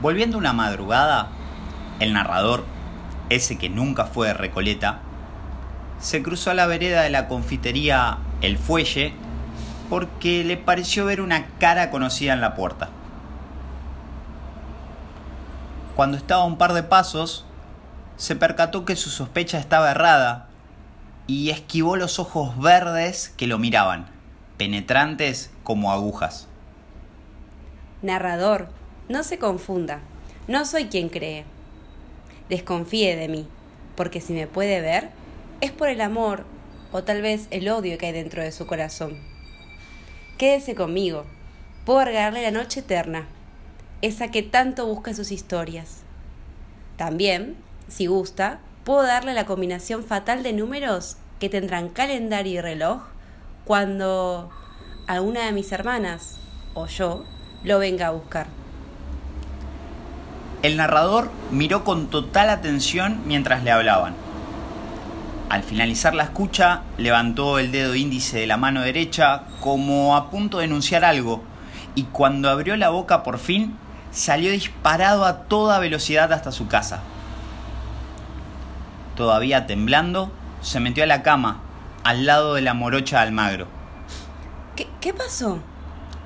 Volviendo una madrugada, el narrador, ese que nunca fue de Recoleta, se cruzó a la vereda de la confitería El Fuelle porque le pareció ver una cara conocida en la puerta. Cuando estaba a un par de pasos, se percató que su sospecha estaba errada y esquivó los ojos verdes que lo miraban, penetrantes como agujas. Narrador, no se confunda, no soy quien cree. Desconfíe de mí, porque si me puede ver, es por el amor o tal vez el odio que hay dentro de su corazón. Quédese conmigo, puedo regalarle la noche eterna, esa que tanto busca sus historias. También, si gusta, puedo darle la combinación fatal de números que tendrán calendario y reloj cuando alguna de mis hermanas o yo lo venga a buscar. El narrador miró con total atención mientras le hablaban. Al finalizar la escucha, levantó el dedo índice de la mano derecha como a punto de enunciar algo, y cuando abrió la boca por fin, salió disparado a toda velocidad hasta su casa. Todavía temblando, se metió a la cama, al lado de la morocha Almagro. ¿Qué, qué pasó?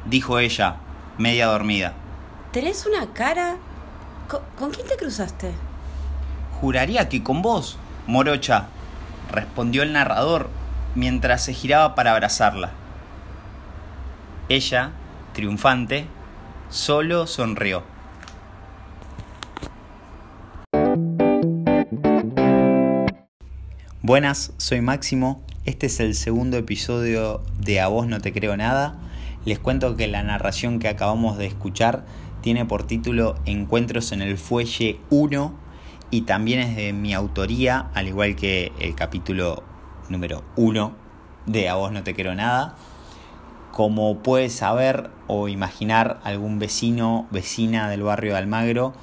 Dijo ella, media dormida. ¿Tenés una cara? ¿Con, ¿Con, quién te cruzaste? Juraría que con vos, morocha, respondió el narrador mientras se giraba para abrazarla. Ella, triunfante, solo sonrió. Buenas, soy Máximo. Este es el segundo episodio de A vos no te creo nada. Les cuento que la narración que acabamos de escuchar tiene por título Encuentros en el Fuelle 1 y también es de mi autoría, al igual que el capítulo número 1 de A vos no te creo nada. Como puedes saber o imaginar algún vecino, vecina del barrio de Almagro,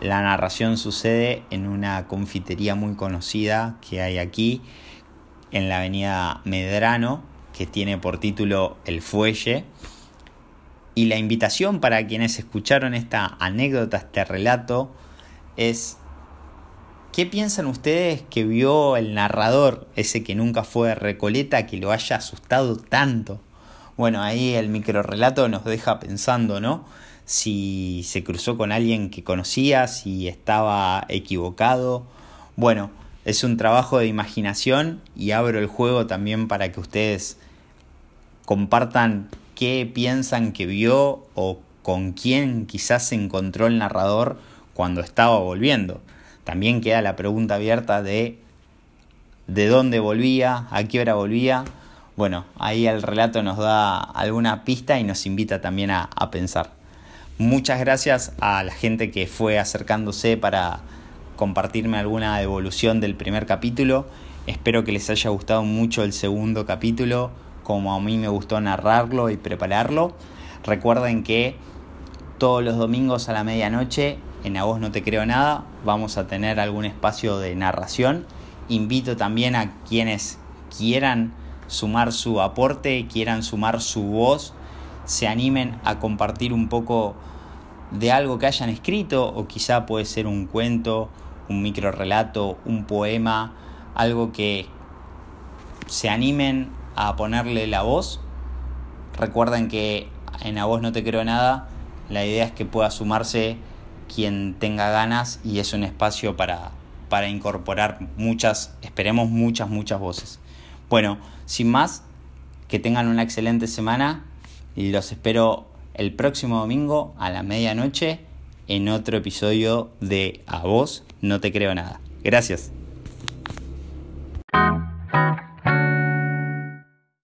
la narración sucede en una confitería muy conocida que hay aquí, en la avenida Medrano, que tiene por título El Fuelle. Y la invitación para quienes escucharon esta anécdota, este relato, es ¿qué piensan ustedes que vio el narrador, ese que nunca fue Recoleta, que lo haya asustado tanto? Bueno, ahí el microrelato nos deja pensando, ¿no? Si se cruzó con alguien que conocía, si estaba equivocado. Bueno, es un trabajo de imaginación y abro el juego también para que ustedes compartan qué piensan que vio o con quién quizás se encontró el narrador cuando estaba volviendo. También queda la pregunta abierta de de dónde volvía, a qué hora volvía. Bueno, ahí el relato nos da alguna pista y nos invita también a, a pensar. Muchas gracias a la gente que fue acercándose para compartirme alguna devolución del primer capítulo. Espero que les haya gustado mucho el segundo capítulo, como a mí me gustó narrarlo y prepararlo. Recuerden que todos los domingos a la medianoche en A Vos No Te Creo Nada vamos a tener algún espacio de narración. Invito también a quienes quieran sumar su aporte, quieran sumar su voz, se animen a compartir un poco de algo que hayan escrito o quizá puede ser un cuento, un micro relato, un poema, algo que se animen a ponerle la voz. Recuerden que en A Voz No Te Creo Nada la idea es que pueda sumarse quien tenga ganas y es un espacio para, para incorporar muchas, esperemos muchas, muchas voces. Bueno, sin más, que tengan una excelente semana y los espero el próximo domingo a la medianoche en otro episodio de A vos no te creo nada. Gracias.